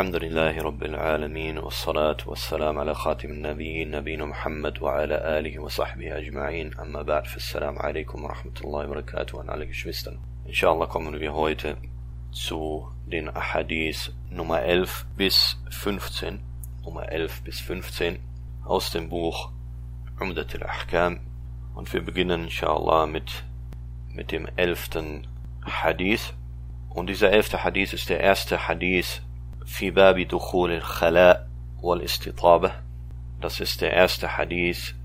الحمد لله رب العالمين والصلاة والسلام على خاتم النبيين نبينا محمد وعلى آله وصحبه أجمعين. أما بعد فالسلام عليكم ورحمة الله وبركاته. وعلى آله وشمستن إن شاء الله kommen wir heute zu den Ahadith Nummer 11 bis 15 Nummer 11 bis 15 aus dem Buch عمدة الأحكام. Und wir beginnen إن شاء الله mit mit dem 11. Hadith und dieser 11. Hadith ist der erste Hadith في باب دخول الخلاء والاستطابة. Das ist der erste Hadith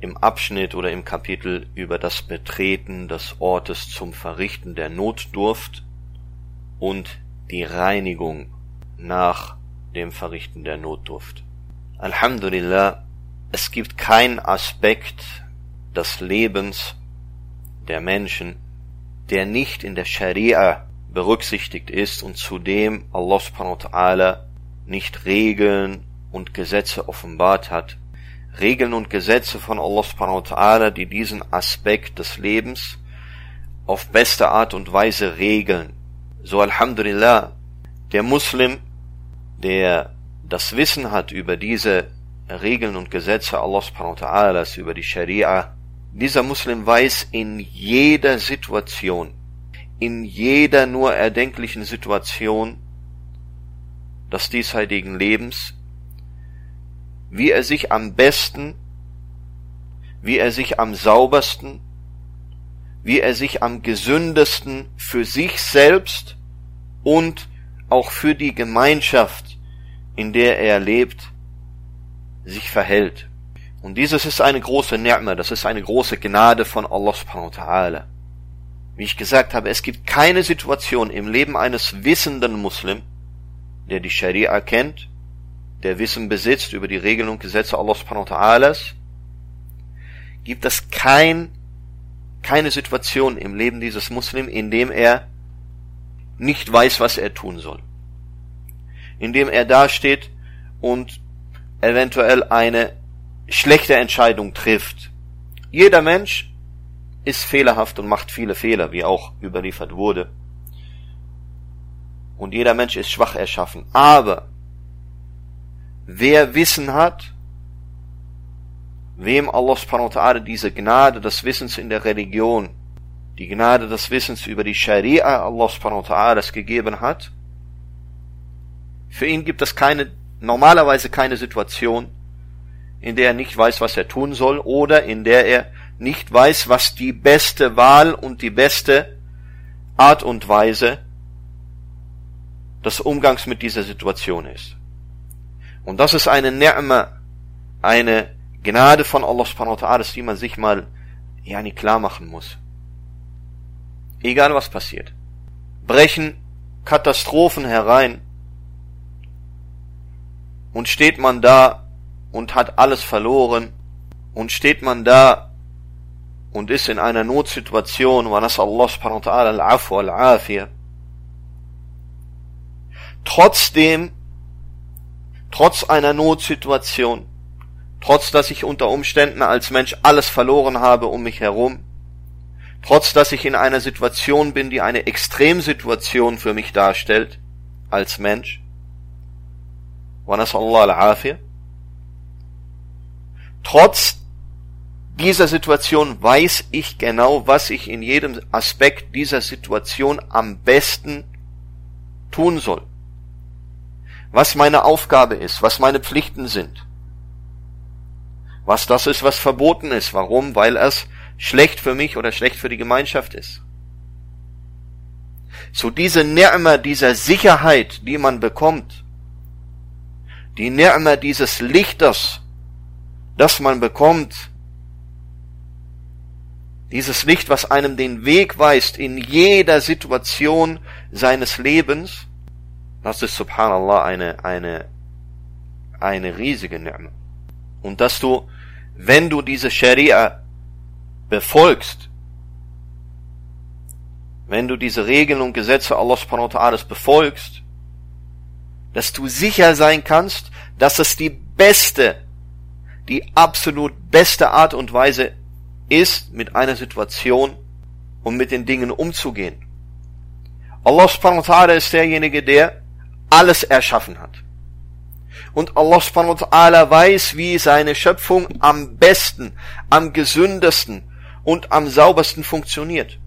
im Abschnitt oder im Kapitel über das Betreten des Ortes zum Verrichten der Notdurft und die Reinigung nach dem Verrichten der Notdurft. Alhamdulillah, es gibt keinen Aspekt des Lebens der Menschen, der nicht in der Scharia berücksichtigt ist und zudem Allah subhanahu wa ta'ala nicht Regeln und Gesetze offenbart hat. Regeln und Gesetze von Allah subhanahu wa ta'ala, die diesen Aspekt des Lebens auf beste Art und Weise regeln. So Alhamdulillah, der Muslim, der das Wissen hat über diese Regeln und Gesetze Allah subhanahu wa ta'ala, über die Scharia, dieser Muslim weiß in jeder Situation, in jeder nur erdenklichen Situation des diesseitigen Lebens, wie er sich am besten, wie er sich am saubersten, wie er sich am gesündesten für sich selbst und auch für die Gemeinschaft, in der er lebt, sich verhält. Und dieses ist eine große Ni'ma, das ist eine große Gnade von Allah subhanahu wa ta'ala. Wie ich gesagt habe, es gibt keine Situation im Leben eines wissenden Muslim, der die Scharia kennt, der Wissen besitzt über die Regeln und Gesetze Allah subhanahu wa ta'ala, gibt es kein, keine Situation im Leben dieses Muslim, in dem er nicht weiß, was er tun soll. In dem er dasteht und eventuell eine schlechte Entscheidung trifft. Jeder Mensch ist fehlerhaft und macht viele Fehler, wie auch überliefert wurde. Und jeder Mensch ist schwach erschaffen. Aber wer Wissen hat, wem Allah subhanahu wa ta'ala diese Gnade des Wissens in der Religion, die Gnade des Wissens über die Scharia Allah subhanahu wa ta'ala gegeben hat, für ihn gibt es keine, normalerweise keine Situation, in der er nicht weiß, was er tun soll, oder in der er nicht weiß, was die beste Wahl und die beste Art und Weise des Umgangs mit dieser Situation ist. Und das ist eine Ni'ma, eine Gnade von Allah subhanahu wa ta'ala, die man sich mal ja nicht klar machen muss. Egal was passiert. Brechen Katastrophen herein und steht man da und hat alles verloren und steht man da und ist in einer Notsituation, Allah subhanahu wa ta'ala al-afu al-afiyah, trotzdem, trotz einer Notsituation, trotz dass ich unter Umständen als Mensch alles verloren habe um mich herum, trotz dass ich in einer Situation bin, die eine Extremsituation für mich darstellt, als Mensch, trotz dieser Situation weiß ich genau, was ich in jedem Aspekt dieser Situation am besten tun soll. Was meine Aufgabe ist, was meine Pflichten sind. Was das ist, was verboten ist. Warum? Weil es schlecht für mich oder schlecht für die Gemeinschaft ist. So diese Ni'ma dieser Sicherheit, die man bekommt, die Ni'ma dieses Lichters, das man bekommt, dieses Licht, was einem den Weg weist in jeder Situation seines Lebens, das ist subhanallah eine, eine, eine riesige Ni'ma. Und dass du, wenn du diese Scharia befolgst, wenn du diese Regeln und Gesetze Allah subhanahu wa ta'ala befolgst, dass du sicher sein kannst, dass es die beste, die absolut beste Art und Weise ist, mit einer Situation und mit den Dingen umzugehen. Allah subhanahu wa ta'ala ist derjenige, der alles erschaffen hat. Und Allah subhanahu wa ta'ala weiß, wie seine Schöpfung am besten, am gesündesten und am saubersten funktioniert.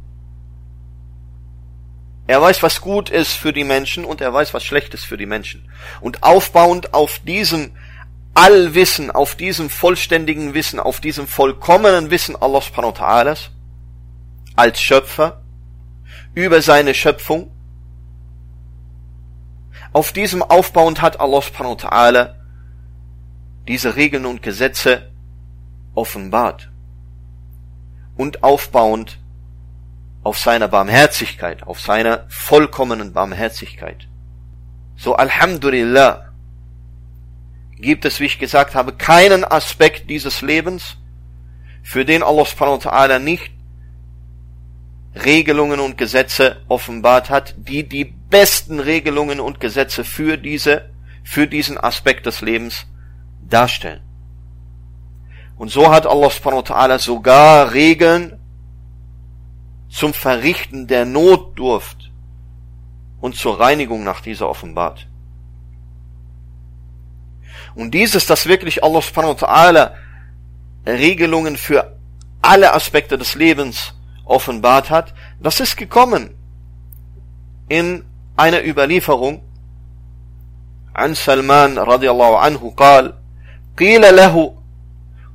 Er weiß, was gut ist für die Menschen und er weiß, was schlecht ist für die Menschen. Und aufbauend auf diesem Allwissen, auf diesem vollständigen Wissen, auf diesem vollkommenen Wissen Allah subhanahu wa ta'ala als Schöpfer über seine Schöpfung, auf diesem aufbauend hat Allah subhanahu wa ta'ala diese Regeln und Gesetze offenbart und aufbauend auf seiner Barmherzigkeit, auf seiner vollkommenen Barmherzigkeit. So Alhamdulillah gibt es, wie ich gesagt habe, keinen Aspekt dieses Lebens, für den Allah subhanahu wa ta'ala nicht Regelungen und Gesetze offenbart hat, die die besten Regelungen und Gesetze für diese, für diesen Aspekt des Lebens darstellen. Und so hat Allah subhanahu wa ta'ala sogar Regeln zum Verrichten der Notdurft und zur Reinigung nach dieser offenbart. Und dieses, dass wirklich Allah subhanahu wa ta'ala Regelungen für alle Aspekte des Lebens offenbart hat, das ist gekommen in einer Überlieferung عن سلمان رضي الله عنه قال قيل له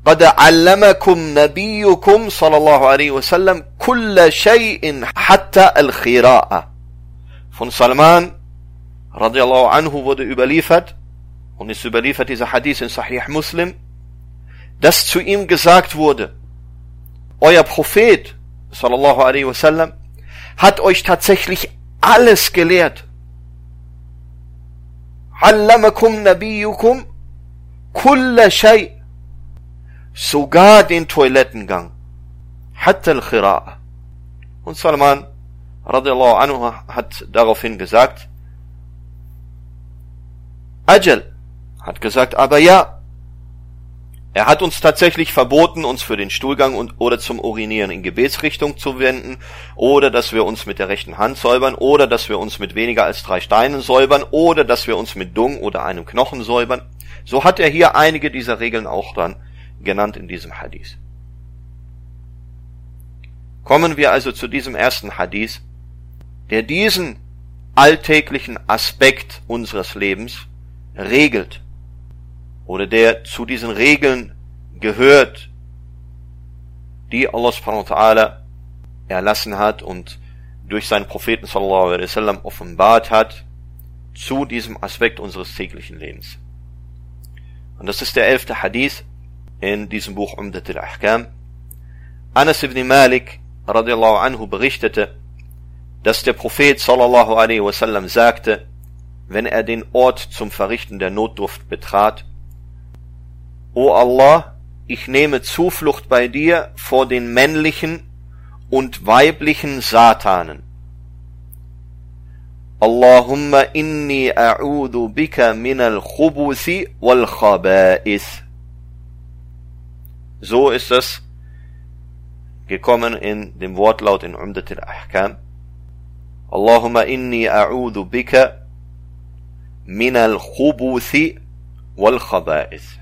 قد علمكم نبيكم صلى الله عليه وسلم كل شيء حتى الخراءة von Salman radiallahu anhu wurde überliefert und ist überliefert dieser Hadith in Sahih Muslim, dass zu ihm gesagt wurde, euer Prophet sallallahu alaihi wasallam hat euch tatsächlich alles gelehrt. Allamakum nabiyukum kulla shay sogar den Toilettengang. Hatta al-Khira'a. Und Salman radiallahu anhu hat daraufhin gesagt, Ajal, hat gesagt, aber ja, er hat uns tatsächlich verboten, uns für den Stuhlgang und, oder zum Urinieren in Gebetsrichtung zu wenden, oder dass wir uns mit der rechten Hand säubern, oder dass wir uns mit weniger als drei Steinen säubern, oder dass wir uns mit Dung oder einem Knochen säubern. So hat er hier einige dieser Regeln auch dann genannt in diesem Hadith. Kommen wir also zu diesem ersten Hadith, der diesen alltäglichen Aspekt unseres Lebens regelt oder der zu diesen Regeln gehört, die Allah subhanahu wa ta'ala erlassen hat und durch seinen Propheten sallallahu alaihi wasallam offenbart hat zu diesem Aspekt unseres täglichen Lebens. Und das ist der elfte Hadith in diesem Buch Umdat al-Ahkam. Anas ibn Malik radiallahu anhu berichtete, dass der Prophet sallallahu alaihi wasallam sagte, wenn er den Ort zum Verrichten der Notdurft betrat, O Allah, ich nehme Zuflucht bei dir vor den männlichen und weiblichen Satanen. Allahumma inni a'udhu bika min al-khubuthi wal khaba'ith. So ist es gekommen in dem Wortlaut in Umdat al-Ahkam. Allahumma inni a'udhu bika min al-khubuthi wal khaba'ith.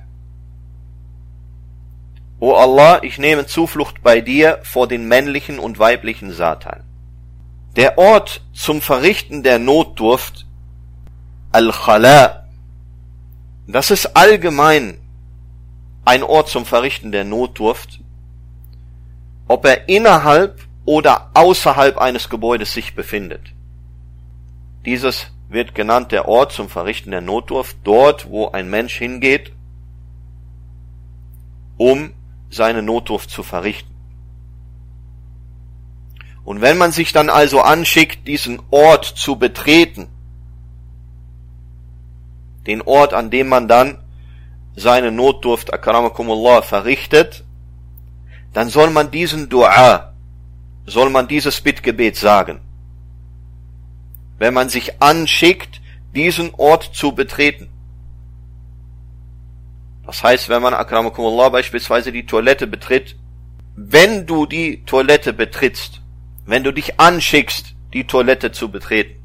O Allah, ich nehme Zuflucht bei dir vor den männlichen und weiblichen Satan. Der Ort zum Verrichten der Notdurft, Al-Khala, das ist allgemein ein Ort zum Verrichten der Notdurft, ob er innerhalb oder außerhalb eines Gebäudes sich befindet. Dieses wird genannt der Ort zum Verrichten der Notdurft, dort wo ein Mensch hingeht, um seine Notdurft zu verrichten. Und wenn man sich dann also anschickt, diesen Ort zu betreten, den Ort, an dem man dann seine Notdurft, akramakumullah, verrichtet, dann soll man diesen Dua, soll man dieses Bittgebet sagen. Wenn man sich anschickt, diesen Ort zu betreten. Das heißt, wenn man akramakumullah beispielsweise die Toilette betritt, wenn du die Toilette betrittst, wenn du dich anschickst, die Toilette zu betreten,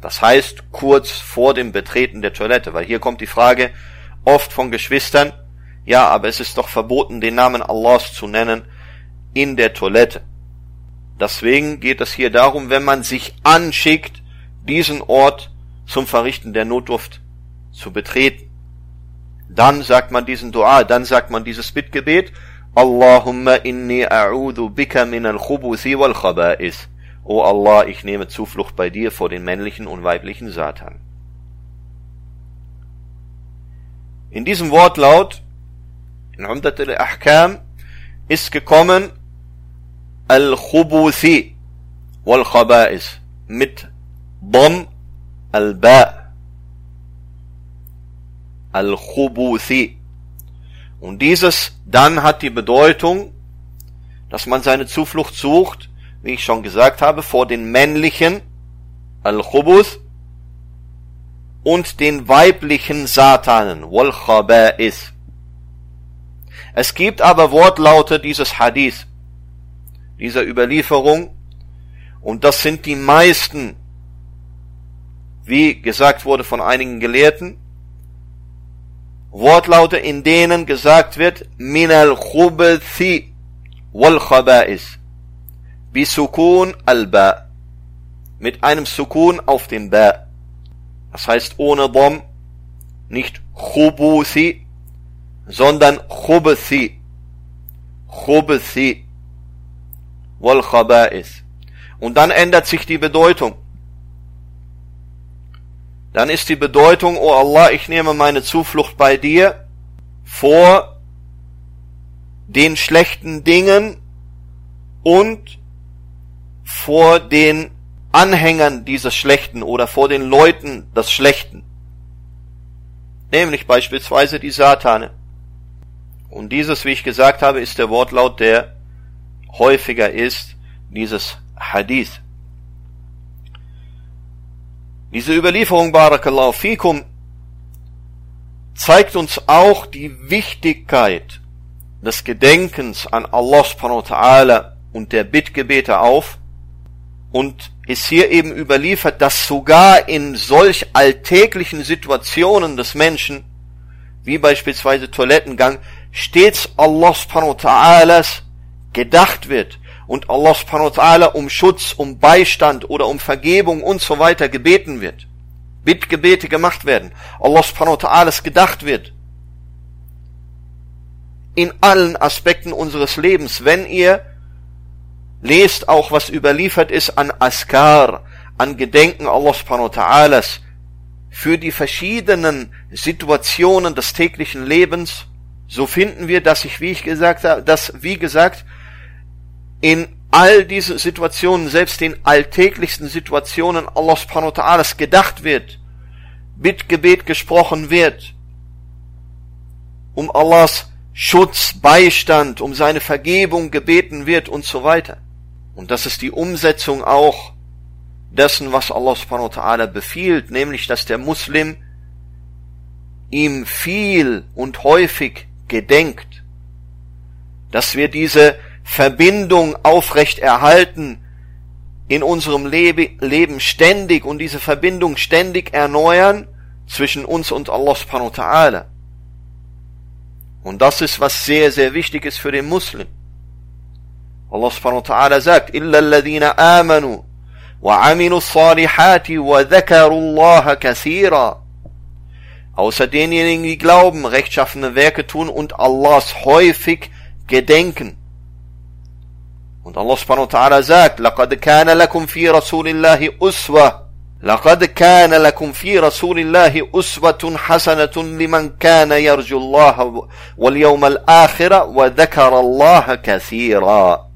Das heißt kurz vor dem Betreten der Toilette, weil hier kommt die Frage oft von Geschwistern, ja, aber es ist doch verboten, den Namen Allahs zu nennen in der Toilette. Deswegen geht es hier darum, wenn man sich anschickt, diesen Ort zum Verrichten der Notdurft zu betreten. Dann sagt man diesen Dua, dann sagt man dieses Bittgebet, Allahumma inni a'udhu bika min al-khubuthi wal khaba'is. O Allah, ich nehme Zuflucht bei dir vor den männlichen und weiblichen Satan. In diesem Wortlaut, in Umdat al-Ahkam, ist gekommen Al-Khubuthi wal Khaba'is mit Dom al-Ba. Al-Khubuthi. Und dieses dann hat die Bedeutung, dass man seine Zuflucht sucht wie ich schon gesagt habe, vor den männlichen Al-Khubuth und den weiblichen Satanen, wal Khaba'is. Es gibt aber Wortlaute dieses Hadith, dieser Überlieferung, und das sind die meisten, wie gesagt wurde von einigen Gelehrten, Wortlaute, in denen gesagt wird, min al-Khubuthi wal Khaba'is bisukun al-Ba. Mit einem Sukun auf dem Ba. Das heißt ohne Dom, nicht Khubuthi, sondern Khubuthi. Khubuthi. Wal Khaba'is. Und dann ändert sich die Bedeutung. Dann ist die Bedeutung, oh Allah, ich nehme meine Zuflucht bei dir vor den schlechten Dingen und vor den Anhängern dieses Schlechten oder vor den Leuten des Schlechten. Nämlich beispielsweise die Satane. Und dieses, wie ich gesagt habe, ist der Wortlaut, der häufiger ist, dieses Hadith. Diese Überlieferung, Barakallahu fikum, zeigt uns auch die Wichtigkeit des Gedenkens an Allah subhanahu wa ta'ala und der Bittgebete auf, und ist hier eben überliefert, dass sogar in solch alltäglichen Situationen des Menschen, wie beispielsweise Toilettengang, stets Allah subhanahu wa ta'alas gedacht wird und Allah subhanahu wa ta'ala um Schutz, um Beistand oder um Vergebung und so weiter gebeten wird. Bittgebete gemacht werden. Allah subhanahu wa ta'alas gedacht wird. In allen Aspekten unseres Lebens, wenn ihr lest auch, was überliefert ist an Askar, an Gedenken Allah subhanahu wa ta'alas, für die verschiedenen Situationen des täglichen Lebens, so finden wir, dass ich, wie ich gesagt habe, dass, wie gesagt, in all diesen Situationen, selbst den alltäglichsten Situationen Allah subhanahu wa ta'alas gedacht wird, Bittgebet gesprochen wird, um Allahs Schutz, Beistand, um seine Vergebung gebeten wird und so weiter. Und das ist die Umsetzung auch dessen, was Allah subhanahu wa ta'ala befiehlt, nämlich, dass der Muslim ihm viel und häufig gedenkt, dass wir diese Verbindung aufrecht erhalten in unserem Leben ständig und diese Verbindung ständig erneuern zwischen uns und Allah subhanahu wa ta'ala. Und das ist, was sehr, sehr wichtig ist für den Muslim. Allah subhanahu wa ta'ala sagt, إِلَّا الَّذِينَ آمَنُوا وَعَمِلُوا الصَّالِحَاتِ وَذَكَرُوا اللَّهَ كَثِيرًا Außer denjenigen, die glauben, rechtschaffene Werke tun und Allahs häufig gedenken. Und Allah subhanahu wa ta'ala sagt, لَقَدْ كَانَ لَكُمْ فِي رَسُولِ اللَّهِ أُسْوَةٌ لقد كان لكم في رسول الله أسوة حسنة لمن كان يرجو الله واليوم الآخر وذكر الله كثيرا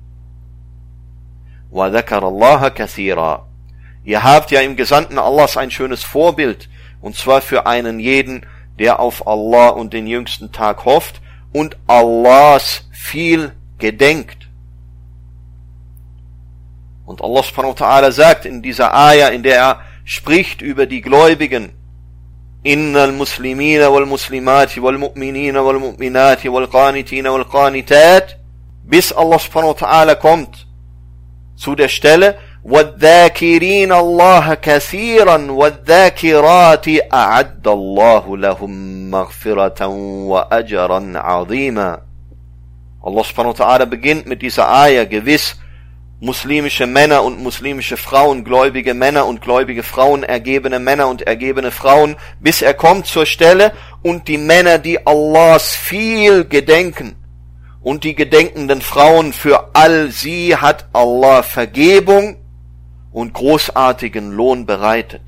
وَذَكَرَ اللَّهَ كَثِيرًا Ihr habt ja im Gesandten Allahs ein schönes Vorbild, und zwar für einen jeden, der auf Allah und den jüngsten Tag hofft und Allahs viel gedenkt. Und Allah subhanahu wa ta'ala sagt in dieser Ayah, in der er spricht über die Gläubigen, إن المسلمين والمسلمات والمؤمنين والمؤمنات والقانتين والقانتات bis Allah subhanahu wa ta'ala kommt zu der Stelle, والذاكرين الله كثيرا والذاكرات أعد الله لهم مغفرة وأجرا عظيما Allah subhanahu wa ta'ala beginnt mit dieser Ayah gewiss muslimische Männer und muslimische Frauen, gläubige Männer und gläubige Frauen, ergebene Männer und ergebene Frauen, bis er kommt zur Stelle und die Männer, die Allahs viel gedenken und die gedenkenden Frauen, für all sie hat Allah Vergebung und großartigen Lohn bereitet.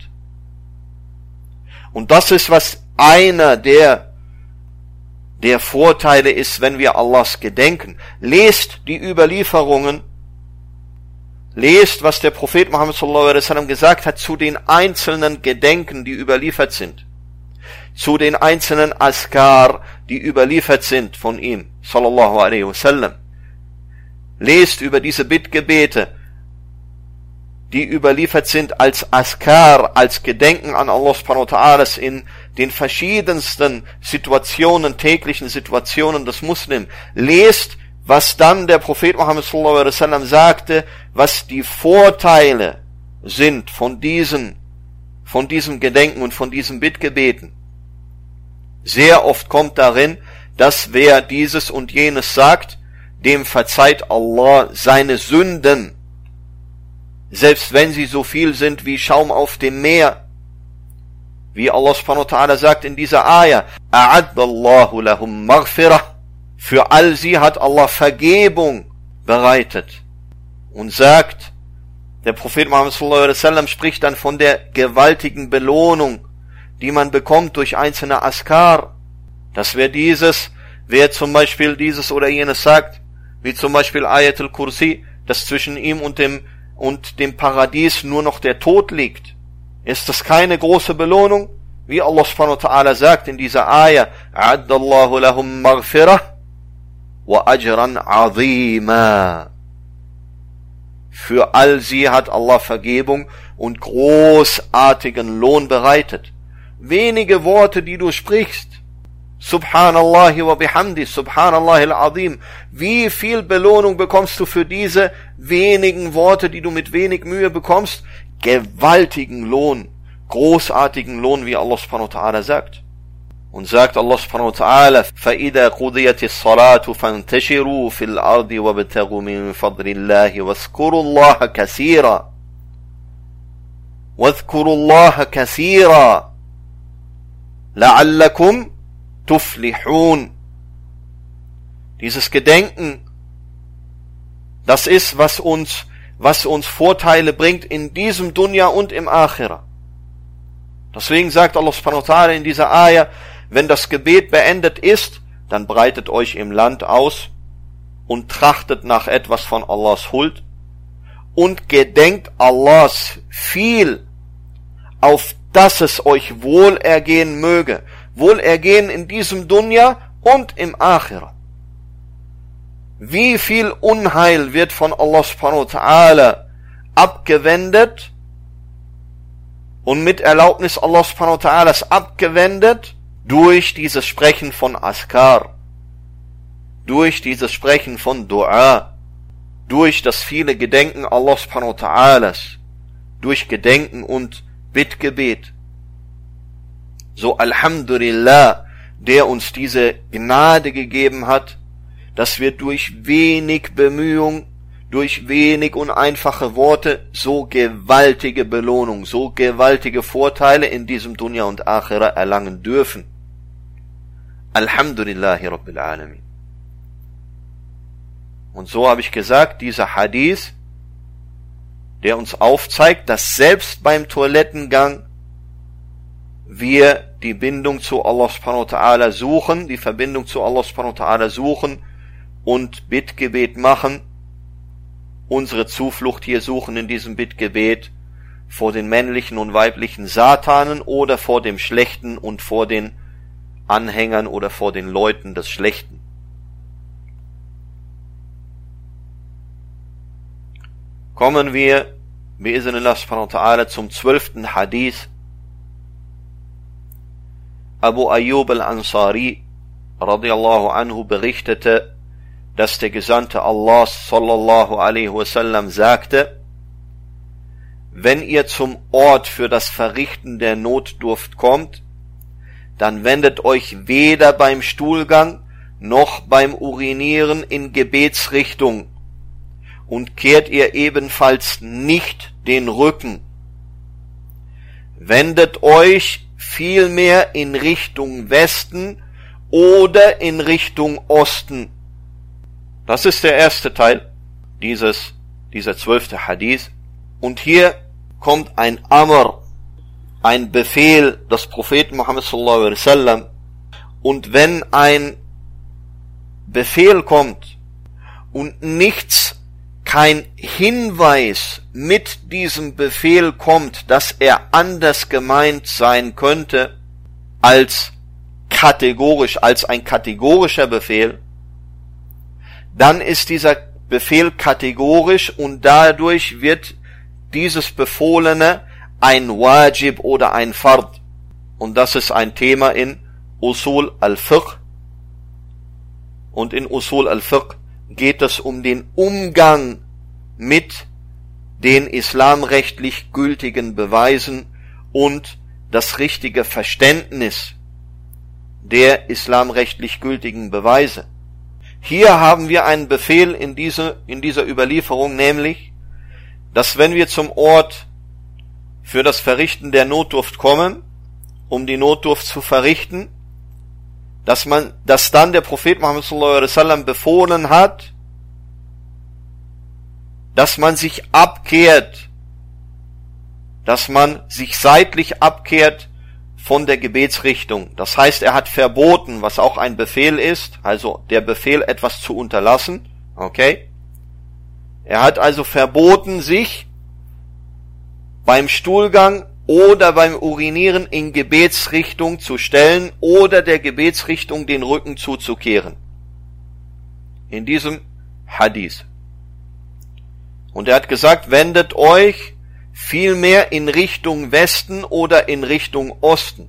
Und das ist, was einer der, der Vorteile ist, wenn wir Allahs gedenken. Lest die Überlieferungen, lest, was der Prophet Muhammad sallallahu alaihi wasallam gesagt hat zu den einzelnen Gedenken, die überliefert sind. Zu den einzelnen Askar, die überliefert sind von ihm, sallallahu alaihi wasallam. Lest über diese Bittgebete, die überliefert sind als Askar, als Gedenken an Allah subhanahu wa ta'ala in den verschiedensten Situationen, täglichen Situationen des Muslim. Lest, was dann der Prophet Muhammad sallallahu alaihi wasallam sagte, was die Vorteile sind von diesen, von diesem Gedenken und von diesem Bittgebeten. Sehr oft kommt darin, dass wer dieses und jenes sagt, dem verzeiht Allah seine Sünden selbst wenn sie so viel sind wie Schaum auf dem Meer. Wie Allah subhanahu wa ta'ala sagt in dieser Ayah, A'addallahu lahum maghfirah. Für all sie hat Allah Vergebung bereitet. Und sagt, der Prophet Muhammad sallallahu alaihi wasallam spricht dann von der gewaltigen Belohnung, die man bekommt durch einzelne Askar. Dass wer dieses, wer zum Beispiel dieses oder jenes sagt, wie zum Beispiel Ayatul Kursi, dass zwischen ihm und dem und dem Paradies nur noch der Tod liegt, ist das keine große Belohnung? Wie Allah subhanahu wa ta'ala sagt in dieser Ayah, Addallahu lahum maghfirah ajran azima. Für all sie hat Allah Vergebung und großartigen Lohn bereitet. Wenige Worte, die du sprichst, Subhanallah wa bihamdi, Subhanallah al-Azim. Wie viel Belohnung bekommst du für diese wenigen Worte, die du mit wenig Mühe bekommst? Gewaltigen Lohn, großartigen Lohn, wie Allah subhanahu wa ta'ala sagt. Und sagt Allah subhanahu wa ta'ala, فَإِذَا قُضِيَتِ الصَّلَاةُ فَانْتَشِرُوا فِي الْأَرْضِ وَابْتَغُوا مِنْ فَضْلِ اللَّهِ وَاذْكُرُوا اللَّهَ كَثِيرًا وَاذْكُرُوا اللَّهَ كَثِيرًا لَعَلَّكُمْ tuflihun. Dieses Gedenken, das ist, was uns, was uns Vorteile bringt in diesem Dunya und im Akhira. Deswegen sagt Allah subhanahu wa ta'ala in dieser Ayah, wenn das Gebet beendet ist, dann breitet euch im Land aus und trachtet nach etwas von Allahs Huld und gedenkt Allahs viel, auf dass es euch wohlergehen möge Wohlergehen in diesem Dunya und im Akhira. Wie viel Unheil wird von Allah subhanahu wa ta'ala abgewendet und mit Erlaubnis Allah subhanahu wa ta'ala abgewendet durch dieses Sprechen von Askar, durch dieses Sprechen von Dua, durch das viele Gedenken Allah subhanahu wa ta'ala, durch Gedenken und Bittgebet. So Alhamdulillah, der uns diese Gnade gegeben hat, dass wir durch wenig Bemühung, durch wenig und einfache Worte so gewaltige Belohnung, so gewaltige Vorteile in diesem Dunya und Akhira erlangen dürfen. Alhamdulillahi Rabbil Alamin. Und so habe ich gesagt, dieser Hadith, der uns aufzeigt, dass selbst beim Toilettengang wir die Bindung zu Allah subhanahu wa ta'ala suchen, die Verbindung zu Allah subhanahu wa ta'ala suchen und Bittgebet machen, unsere Zuflucht hier suchen in diesem Bittgebet vor den männlichen und weiblichen Satanen oder vor dem Schlechten und vor den Anhängern oder vor den Leuten des Schlechten. Kommen wir, bi'idhnillah subhanahu wa ta'ala, zum zwölften Hadith Abu Ayyub al-Ansari radiallahu anhu berichtete, dass der Gesandte Allah sallallahu alaihi wasallam sagte, wenn ihr zum Ort für das Verrichten der Notdurft kommt, dann wendet euch weder beim Stuhlgang noch beim Urinieren in Gebetsrichtung und kehrt ihr ebenfalls nicht den Rücken. Wendet euch vielmehr in Richtung Westen oder in Richtung Osten. Das ist der erste Teil dieses, dieser zwölfte Hadith. Und hier kommt ein Amr, ein Befehl des Propheten Muhammad sallallahu alaihi wasallam. Und wenn ein Befehl kommt und nichts, kein Hinweis mit diesem Befehl kommt, dass er anders gemeint sein könnte als kategorisch, als ein kategorischer Befehl, dann ist dieser Befehl kategorisch und dadurch wird dieses Befohlene ein Wajib oder ein Fard. Und das ist ein Thema in Usul al-Fiqh. Und in Usul al-Fiqh geht es um den Umgang mit den islamrechtlich gültigen Beweisen und das richtige Verständnis der islamrechtlich gültigen Beweise. Hier haben wir einen Befehl in, diese, in dieser Überlieferung, nämlich, dass wenn wir zum Ort für das Verrichten der Notdurft kommen, um die Notdurft zu verrichten, dass man, dass dann der Prophet Muhammad sallallahu alaihi wasallam befohlen hat, dass man sich abkehrt, dass man sich seitlich abkehrt von der Gebetsrichtung. Das heißt, er hat verboten, was auch ein Befehl ist, also der Befehl etwas zu unterlassen, okay? Er hat also verboten, sich beim Stuhlgang oder beim Urinieren in Gebetsrichtung zu stellen oder der Gebetsrichtung den Rücken zuzukehren. In diesem Hadith. Und er hat gesagt, wendet euch vielmehr in Richtung Westen oder in Richtung Osten.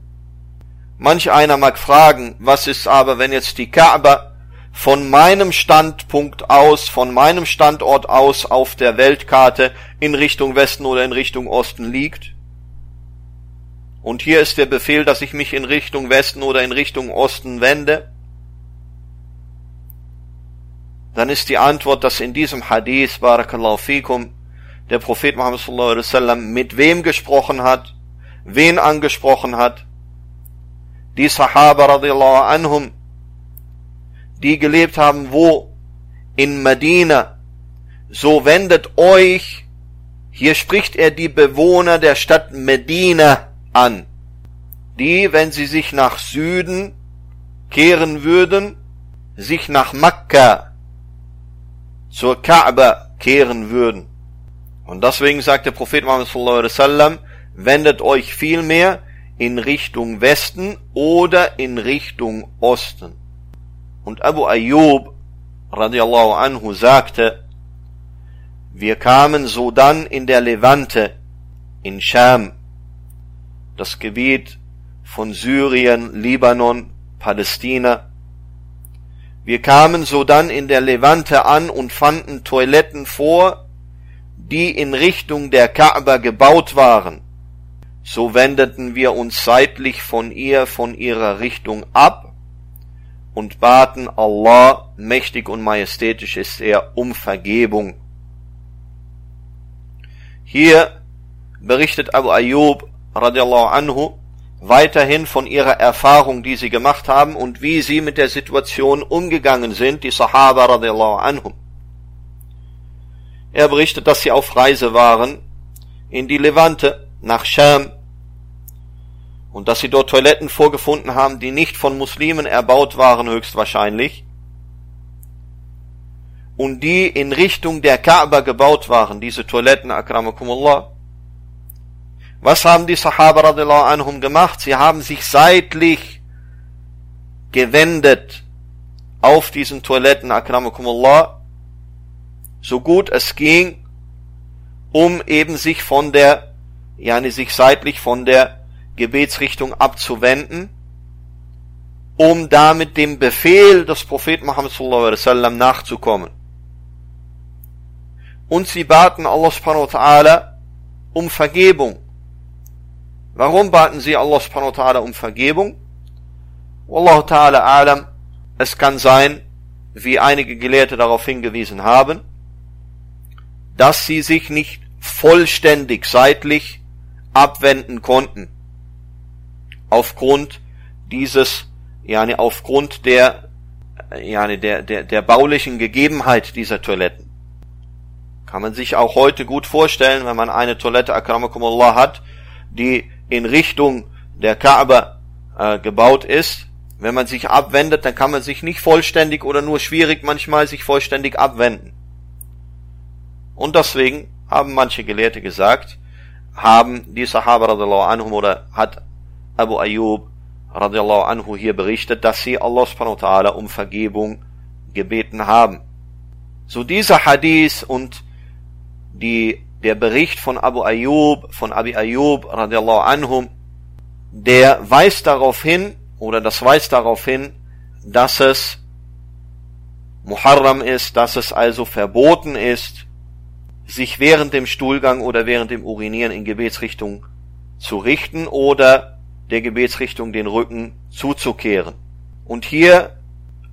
Manch einer mag fragen, was ist aber, wenn jetzt die Kaaba von meinem Standpunkt aus, von meinem Standort aus auf der Weltkarte in Richtung Westen oder in Richtung Osten liegt? Und hier ist der Befehl, dass ich mich in Richtung Westen oder in Richtung Osten wende. Dann ist die Antwort, dass in diesem Hadith, Barakallahu fikum, der Prophet Muhammad sallallahu alaihi wasallam mit wem gesprochen hat, wen angesprochen hat. Die Sahaba radiallahu anhum, die gelebt haben, wo? In Medina. So wendet euch, hier spricht er die Bewohner der Stadt Medina an, die, wenn sie sich nach Süden kehren würden, sich nach Makka, zur Kaaba kehren würden. Und deswegen sagt der Prophet Muhammad sallallahu alaihi wasallam, wendet euch vielmehr in Richtung Westen oder in Richtung Osten. Und Abu Ayyub radiallahu anhu sagte, wir kamen sodann in der Levante, in Scham, das Gebiet von Syrien, Libanon, Palästina. Wir kamen sodann in der Levante an und fanden Toiletten vor, die in Richtung der Kaaba gebaut waren, so wendeten wir uns seitlich von ihr, von ihrer Richtung ab und baten Allah, mächtig und majestätisch ist er, um Vergebung. Hier berichtet Abu Ayyub radiallahu anhu weiterhin von ihrer Erfahrung, die sie gemacht haben und wie sie mit der Situation umgegangen sind, die Sahaba radiallahu anhum. Er berichtet, dass sie auf Reise waren in die Levante, nach Scham, und dass sie dort Toiletten vorgefunden haben, die nicht von Muslimen erbaut waren, höchstwahrscheinlich, und die in Richtung der Kaaba gebaut waren, diese Toiletten, akramakumullah. Was haben die Sahaba radiallahu anhum gemacht? Sie haben sich seitlich gewendet auf diesen Toiletten, akramakumullah, so gut es ging, um eben sich von der, ja, sich seitlich von der Gebetsrichtung abzuwenden, um damit dem Befehl des Propheten Muhammad sallallahu alaihi wasallam nachzukommen. Und sie baten Allah subhanahu wa ta'ala um Vergebung. Warum baten sie Allah subhanahu wa ta'ala um Vergebung? Wallahu ta'ala alam, es kann sein, wie einige Gelehrte darauf hingewiesen haben, dass sie sich nicht vollständig seitlich abwenden konnten. Aufgrund dieses, yani aufgrund der, yani der, der, der baulichen Gegebenheit dieser Toiletten. Kann man sich auch heute gut vorstellen, wenn man eine Toilette akramakumullah hat, die in Richtung der Kaaba äh, gebaut ist. Wenn man sich abwendet, dann kann man sich nicht vollständig oder nur schwierig manchmal sich vollständig abwenden. Und deswegen haben manche Gelehrte gesagt, haben die Sahaba radiallahu anhum oder hat Abu Ayyub radiallahu anhu hier berichtet, dass sie Allah subhanahu wa ta'ala um Vergebung gebeten haben. So dieser Hadith und die, der Bericht von Abu Ayyub, von Abi Ayyub radiallahu anhum, der weist darauf hin, oder das weist darauf hin, dass es Muharram ist, dass es also verboten ist, sich während dem Stuhlgang oder während dem Urinieren in Gebetsrichtung zu richten oder der Gebetsrichtung den Rücken zuzukehren. Und hier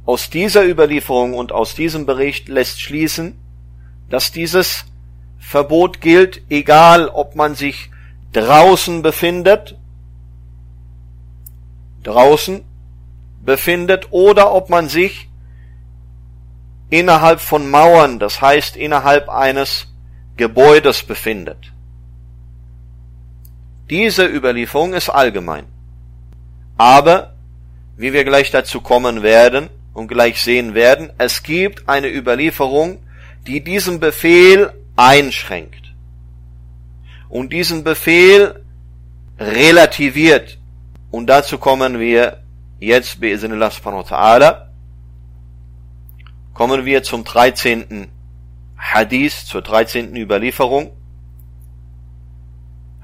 aus dieser Überlieferung und aus diesem Bericht lässt schließen, dass dieses Verbot gilt, egal ob man sich draußen befindet, draußen befindet oder ob man sich innerhalb von Mauern, das heißt innerhalb eines Gebäudes befindet. Diese Überlieferung ist allgemein. Aber, wie wir gleich dazu kommen werden und gleich sehen werden, es gibt eine Überlieferung, die diesen Befehl einschränkt und diesen Befehl relativiert. Und dazu kommen wir jetzt, bi'idhnillah subhanahu wa ta'ala, kommen wir zum 13. Hadith, zur 13. Überlieferung.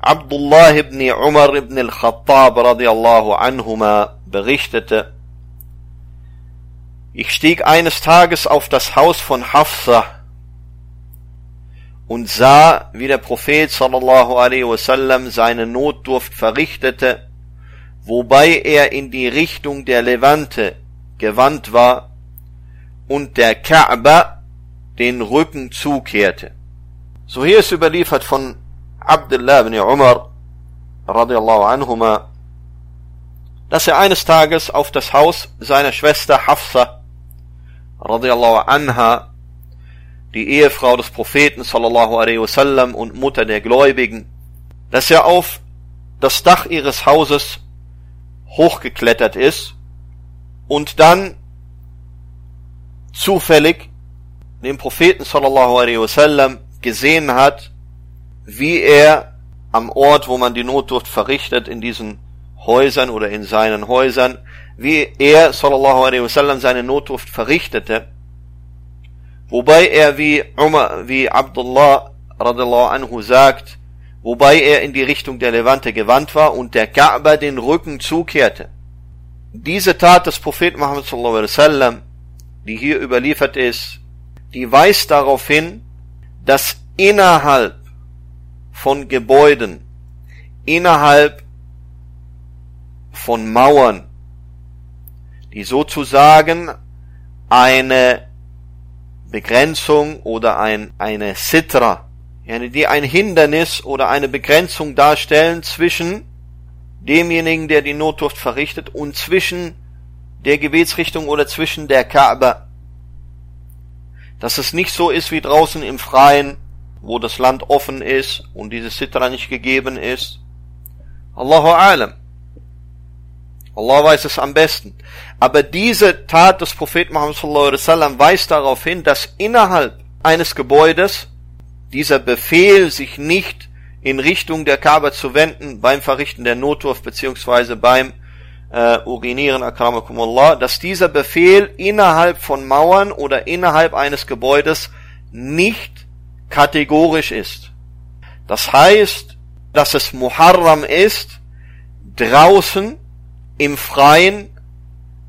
Abdullah ibn Umar ibn al-Khattab radiallahu anhuma berichtete, ich stieg eines Tages auf das Haus von Hafsa und sah, wie der Prophet sallallahu alaihi wasallam seine Notdurft verrichtete, wobei er in die Richtung der Levante gewandt war und der Kaaba den Rücken zukehrte. So hier ist überliefert von Abdullah ibn Umar radiallahu anhuma, dass er eines Tages auf das Haus seiner Schwester Hafsa radiallahu anha die Ehefrau des Propheten sallallahu alaihi wasallam und Mutter der Gläubigen, dass er auf das Dach ihres Hauses hochgeklettert ist und dann zufällig den Propheten sallallahu alaihi wasallam gesehen hat, wie er am Ort, wo man die Notdurft verrichtet, in diesen Häusern oder in seinen Häusern, wie er sallallahu alaihi wasallam seine Notdurft verrichtete Wobei er wie Umar, wie Abdullah radiallahu anhu sagt, wobei er in die Richtung der Levante gewandt war und der Kaaba den Rücken zukehrte. Diese Tat des Propheten Muhammad sallallahu alaihi wasallam, die hier überliefert ist, die weist darauf hin, dass innerhalb von Gebäuden, innerhalb von Mauern, die sozusagen eine Begrenzung oder ein, eine Sitra, die ein Hindernis oder eine Begrenzung darstellen zwischen demjenigen, der die Notdurft verrichtet und zwischen der Gebetsrichtung oder zwischen der Kaaba. Dass es nicht so ist wie draußen im Freien, wo das Land offen ist und diese Sitra nicht gegeben ist. Allahu alam. Allah weiß es am besten. Aber diese Tat des Propheten Muhammad sallallahu alaihi wasallam weist darauf hin, dass innerhalb eines Gebäudes dieser Befehl, sich nicht in Richtung der Kaaba zu wenden beim Verrichten der Notwurf beziehungsweise beim äh, Urinieren, akramakumullah, dass dieser Befehl innerhalb von Mauern oder innerhalb eines Gebäudes nicht kategorisch ist. Das heißt, dass es Muharram ist, draußen im Freien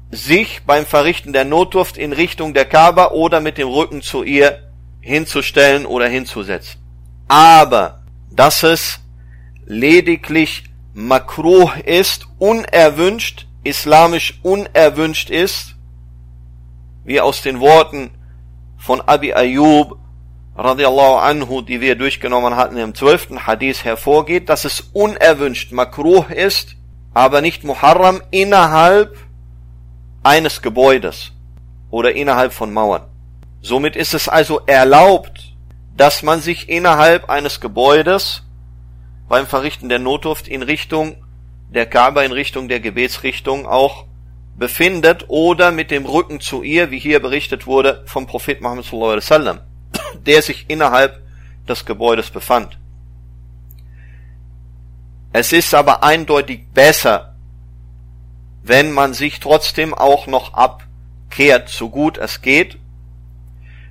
sich beim Verrichten der Notdurft in Richtung der Kaaba oder mit dem Rücken zu ihr hinzustellen oder hinzusetzen. Aber dass es lediglich makruh ist, unerwünscht, islamisch unerwünscht ist, wie aus den Worten von Abi Ayyub radiallahu anhu, die wir durchgenommen hatten im zwölften Hadith hervorgeht, dass es unerwünscht makruh ist, aber nicht Muharram innerhalb eines Gebäudes oder innerhalb von Mauern. Somit ist es also erlaubt, dass man sich innerhalb eines Gebäudes beim Verrichten der Notdurft in Richtung der Kaaba, in Richtung der Gebetsrichtung auch befindet oder mit dem Rücken zu ihr, wie hier berichtet wurde vom Prophet Muhammad sallallahu alaihi wasallam, der sich innerhalb des Gebäudes befand. Es ist aber eindeutig besser, wenn man sich trotzdem auch noch abkehrt, so gut es geht.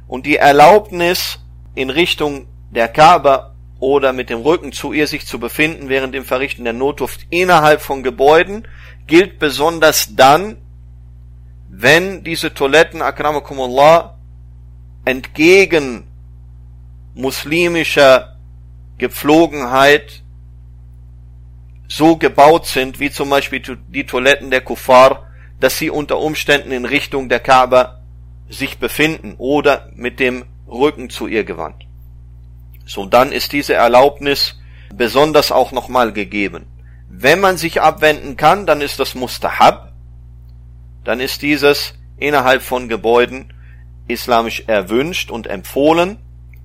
Und die Erlaubnis in Richtung der Kaaba oder mit dem Rücken zu ihr sich zu befinden während dem Verrichten der Notdurft innerhalb von Gebäuden gilt besonders dann, wenn diese Toiletten, akramakumullah, entgegen muslimischer Gepflogenheit so gebaut sind, wie zum Beispiel die Toiletten der Kuffar, dass sie unter Umständen in Richtung der Kaaba sich befinden oder mit dem Rücken zu ihr gewandt. So, dann ist diese Erlaubnis besonders auch nochmal gegeben. Wenn man sich abwenden kann, dann ist das Mustahab, dann ist dieses innerhalb von Gebäuden islamisch erwünscht und empfohlen,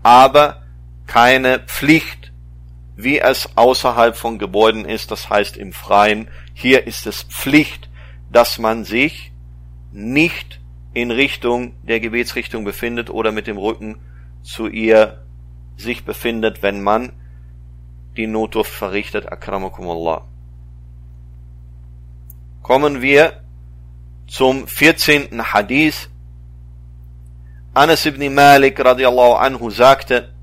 aber keine Pflicht, wie es außerhalb von Gebäuden ist, das heißt im Freien. Hier ist es Pflicht, dass man sich nicht in Richtung der Gebetsrichtung befindet oder mit dem Rücken zu ihr sich befindet, wenn man die Notdurft verrichtet. Akramakumullah. Kommen wir zum 14. Hadith. Anas ibn Malik radiallahu anhu sagte,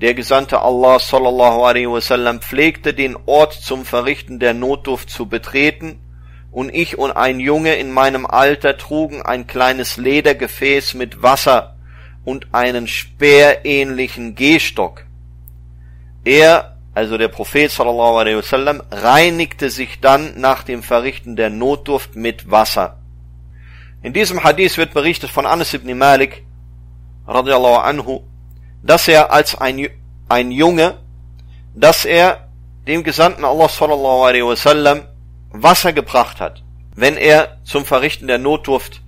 der Gesandte Allah sallallahu alaihi wasallam pflegte den Ort zum Verrichten der Notdurft zu betreten und ich und ein Junge in meinem Alter trugen ein kleines Ledergefäß mit Wasser und einen speerähnlichen Gehstock. Er, also der Prophet sallallahu alaihi wasallam, reinigte sich dann nach dem Verrichten der Notdurft mit Wasser. In diesem Hadith wird berichtet von Anas ibn Malik, radiallahu anhu, dass er als ein, ein Junge, dass er dem Gesandten Allah sallallahu alaihi wasallam Wasser gebracht hat, wenn er zum Verrichten der Notdurft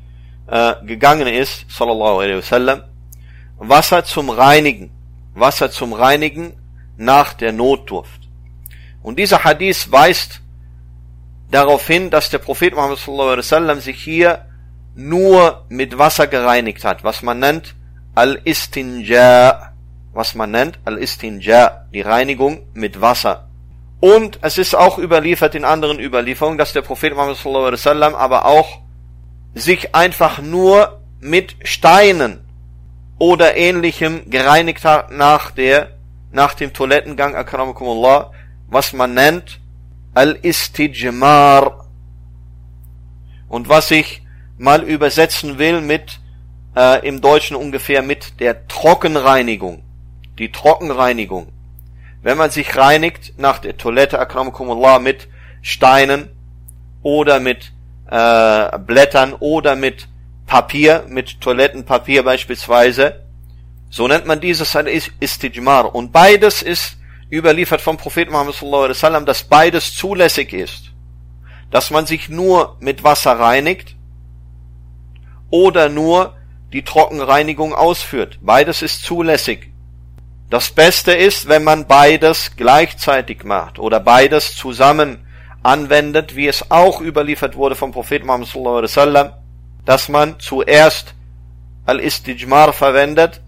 äh, gegangen ist, sallallahu alaihi wasallam, Wasser zum Reinigen, Wasser zum Reinigen nach der Notdurft. Und dieser Hadith weist darauf hin, dass der Prophet Muhammad wasallam sich hier nur mit Wasser gereinigt hat, was man nennt Al-Istinja, was man nennt Al-Istinja, die Reinigung mit Wasser. Und es ist auch überliefert in anderen Überlieferungen, dass der Prophet Muhammad wasallam aber auch sich einfach nur mit Steinen oder ähnlichem gereinigt hat nach der, nach dem Toilettengang, akramakumullah, was man nennt Al-Istijmar. Und was ich mal übersetzen will mit, äh, im Deutschen ungefähr mit der Trockenreinigung. Die Trockenreinigung. Wenn man sich reinigt nach der Toilette, akramakumullah, mit Steinen oder mit äh, Blättern oder mit Papier, mit Toilettenpapier beispielsweise. So nennt man dieses ein Istijmar. Und beides ist überliefert vom Propheten Muhammad sallallahu alaihi wasallam, dass beides zulässig ist. Dass man sich nur mit Wasser reinigt oder nur die Trockenreinigung ausführt. Beides ist zulässig. Das Beste ist, wenn man beides gleichzeitig macht oder beides zusammen anwendet, wie es auch überliefert wurde vom Propheten Muhammad sallallahu alaihi wasallam dass man zuerst Al-Istijmar verwendet,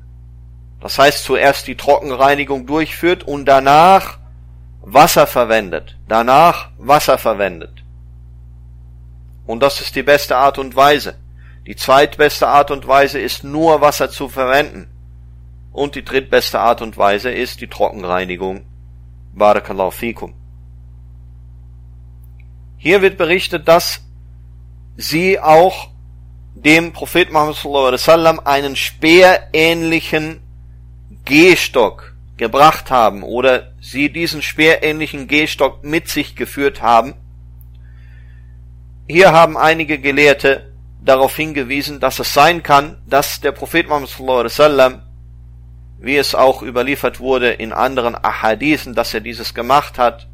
das heißt zuerst die Trockenreinigung durchführt und danach Wasser verwendet, danach Wasser verwendet. Und das ist die beste Art und Weise. Die zweitbeste Art und Weise ist nur Wasser zu verwenden. Und die drittbeste Art und Weise ist die Trockenreinigung. Barakallahu fikum. Hier wird berichtet, dass sie auch dem Prophet Muhammad sallallahu alaihi wasallam einen speerähnlichen Gehstock gebracht haben oder sie diesen speerähnlichen Gehstock mit sich geführt haben. Hier haben einige Gelehrte darauf hingewiesen, dass es sein kann, dass der Prophet Muhammad sallam, wie es auch überliefert wurde in anderen Ahadithen, dass er dieses gemacht hat,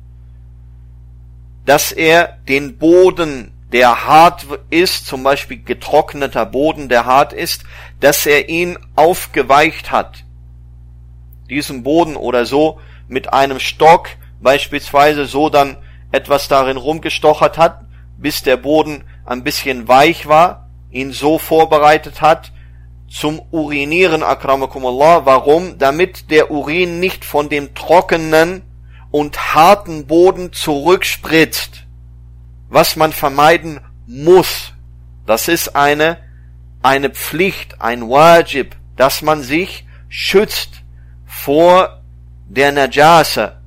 dass er den Boden, der hart ist, zum Beispiel getrockneter Boden, der hart ist, dass er ihn aufgeweicht hat. Diesen Boden oder so mit einem Stock beispielsweise so dann etwas darin rumgestochert hat, bis der Boden ein bisschen weich war, ihn so vorbereitet hat zum Urinieren, akramakumullah. Warum? Damit der Urin nicht von dem trockenen und harten Boden zurückspritzt, was man vermeiden muss. Das ist eine, eine Pflicht, ein Wajib, dass man sich schützt vor der Najasa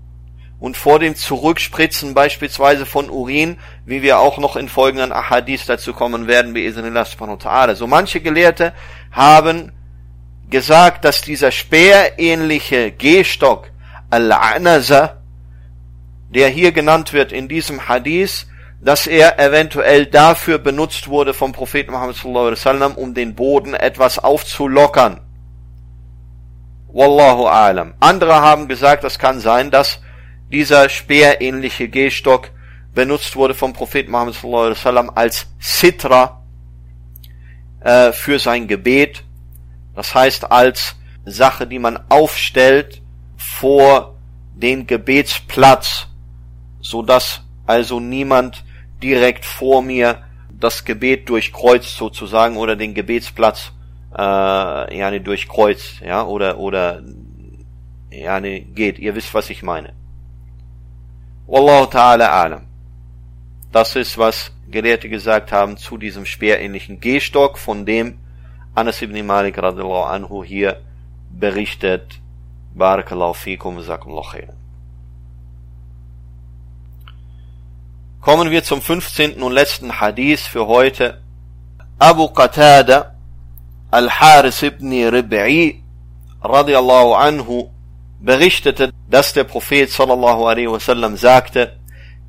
und vor dem Zurückspritzen beispielsweise von Urin, wie wir auch noch in folgenden Ahadith dazu kommen werden, wie So manche Gelehrte haben gesagt, dass dieser speerähnliche Gehstock Al-Anaza der hier genannt wird in diesem Hadith, dass er eventuell dafür benutzt wurde vom Propheten Muhammad sallallahu alaihi wasallam, um den Boden etwas aufzulockern. Wallahu alam. Andere haben gesagt, es kann sein, dass dieser speerähnliche Gehstock benutzt wurde vom Propheten Muhammad sallallahu alaihi wasallam als Sitra äh, für sein Gebet. Das heißt als Sache, die man aufstellt vor den Gebetsplatz so dass also niemand direkt vor mir das Gebet durchkreuzt sozusagen oder den Gebetsplatz äh, ja ne, durchkreuzt, ja oder oder ja ne, geht. Ihr wisst, was ich meine. Wallahu ta'ala alam. Das ist, was Gelehrte gesagt haben zu diesem speerähnlichen Gehstock, von dem Anas ibn Malik radiallahu anhu hier berichtet. Barakallahu fikum, sakumullahu khairan. Kommen wir zum 15. und letzten Hadith für heute. Abu Qatada Al-Haris ibn Rib'i radiallahu anhu berichtete, dass der Prophet sallallahu alaihi wasallam sagte,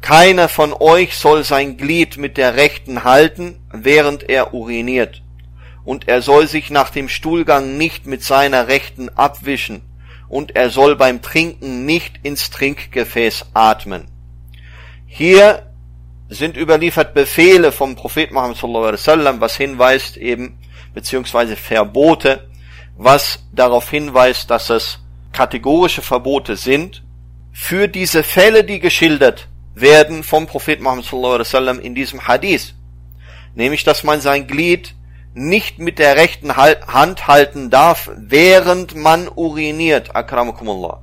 keiner von euch soll sein Glied mit der rechten halten, während er uriniert, und er soll sich nach dem Stuhlgang nicht mit seiner rechten abwischen, und er soll beim Trinken nicht ins Trinkgefäß atmen. Hier sind überliefert Befehle vom Prophet Muhammad sallallahu alaihi wasallam, was hinweist eben, beziehungsweise Verbote, was darauf hinweist, dass es kategorische Verbote sind, für diese Fälle, die geschildert werden vom Prophet Muhammad sallallahu alaihi wasallam in diesem Hadith. Nämlich, dass man sein Glied nicht mit der rechten Hand halten darf, während man uriniert, akramakumullah.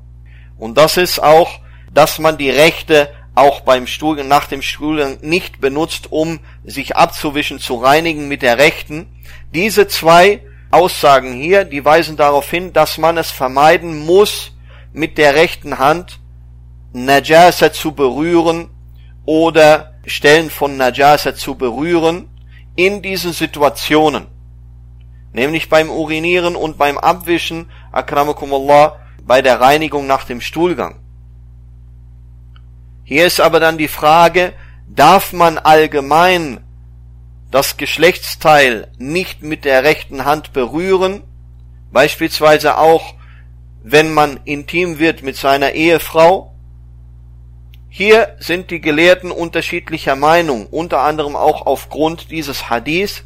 Und das ist auch, dass man die rechte auch beim Stuhlgang, nach dem Stuhlgang nicht benutzt, um sich abzuwischen, zu reinigen mit der rechten. Diese zwei Aussagen hier, die weisen darauf hin, dass man es vermeiden muss, mit der rechten Hand Najasa zu berühren oder Stellen von Najasa zu berühren in diesen Situationen. Nämlich beim Urinieren und beim Abwischen, akramakumullah, bei der Reinigung nach dem Stuhlgang. Hier ist aber dann die Frage, darf man allgemein das Geschlechtsteil nicht mit der rechten Hand berühren, beispielsweise auch wenn man intim wird mit seiner Ehefrau. Hier sind die Gelehrten unterschiedlicher Meinung, unter anderem auch aufgrund dieses Hadith,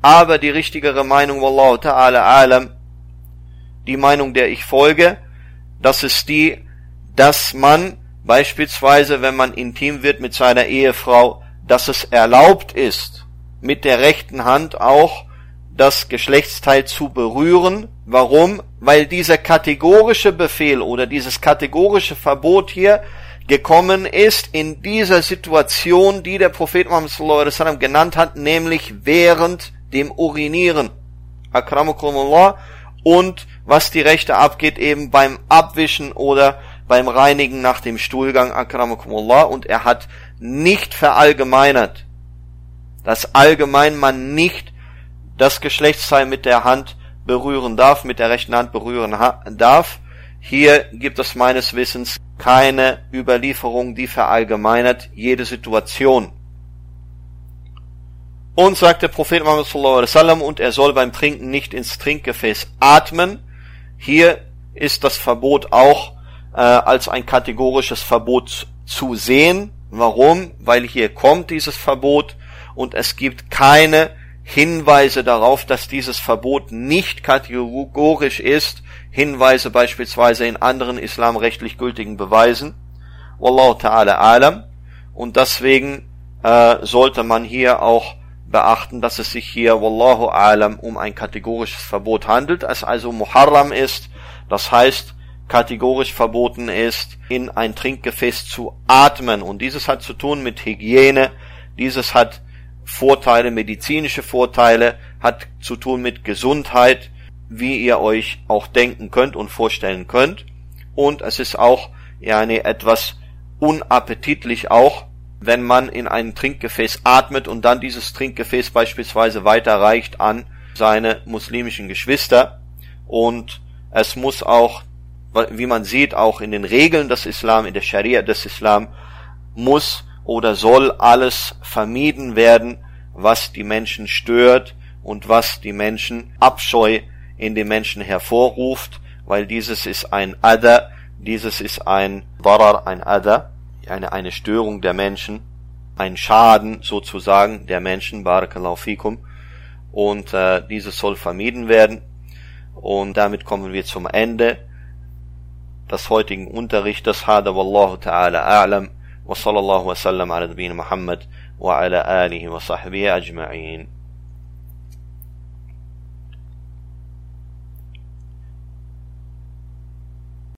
aber die richtigere Meinung, Wallahu ta'ala alam, die Meinung, der ich folge, das ist die, dass man Beispielsweise, wenn man intim wird mit seiner Ehefrau, dass es erlaubt ist, mit der rechten Hand auch das Geschlechtsteil zu berühren. Warum? Weil dieser kategorische Befehl oder dieses kategorische Verbot hier gekommen ist in dieser Situation, die der Prophet Muhammad sallallahu alaihi wasallam genannt hat, nämlich während dem Urinieren. Akramukumullah. Und was die Rechte abgeht, eben beim Abwischen oder beim Reinigen nach dem Stuhlgang, akramakumullah, und er hat nicht verallgemeinert, dass allgemein man nicht das Geschlechtsteil mit der Hand berühren darf, mit der rechten Hand berühren darf. Hier gibt es meines Wissens keine Überlieferung, die verallgemeinert jede Situation. Und sagt der Prophet Muhammad sallallahu alaihi wasallam, und er soll beim Trinken nicht ins Trinkgefäß atmen. Hier ist das Verbot auch äh, als ein kategorisches Verbot zu sehen. Warum? Weil hier kommt dieses Verbot und es gibt keine Hinweise darauf, dass dieses Verbot nicht kategorisch ist. Hinweise beispielsweise in anderen islamrechtlich gültigen Beweisen. Wallahu ta'ala alam. Und deswegen äh, sollte man hier auch beachten, dass es sich hier, Wallahu alam, um ein kategorisches Verbot handelt, es also Muharram ist, das heißt, kategorisch verboten ist, in ein Trinkgefäß zu atmen. Und dieses hat zu tun mit Hygiene, dieses hat Vorteile, medizinische Vorteile, hat zu tun mit Gesundheit, wie ihr euch auch denken könnt und vorstellen könnt. Und es ist auch ja, eine etwas unappetitlich auch, wenn man in ein Trinkgefäß atmet und dann dieses Trinkgefäß beispielsweise weiterreicht an seine muslimischen Geschwister. Und es muss auch, wie man sieht, auch in den Regeln des Islam, in der Scharia des Islam, muss oder soll alles vermieden werden, was die Menschen stört und was die Menschen Abscheu in den Menschen hervorruft, weil dieses ist ein Adha, dieses ist ein Darar, ein Adha, eine, eine Störung der Menschen, ein Schaden sozusagen der Menschen, Barakallahu fikum, und äh, dieses soll vermieden werden. Und damit kommen wir zum Ende des heutigen Unterrichtes. Hada wallahu ta'ala a'lam. wa sallallahu wa sallam ala nabiyina Muhammad wa ala alihi wa sahbihi ajma'in.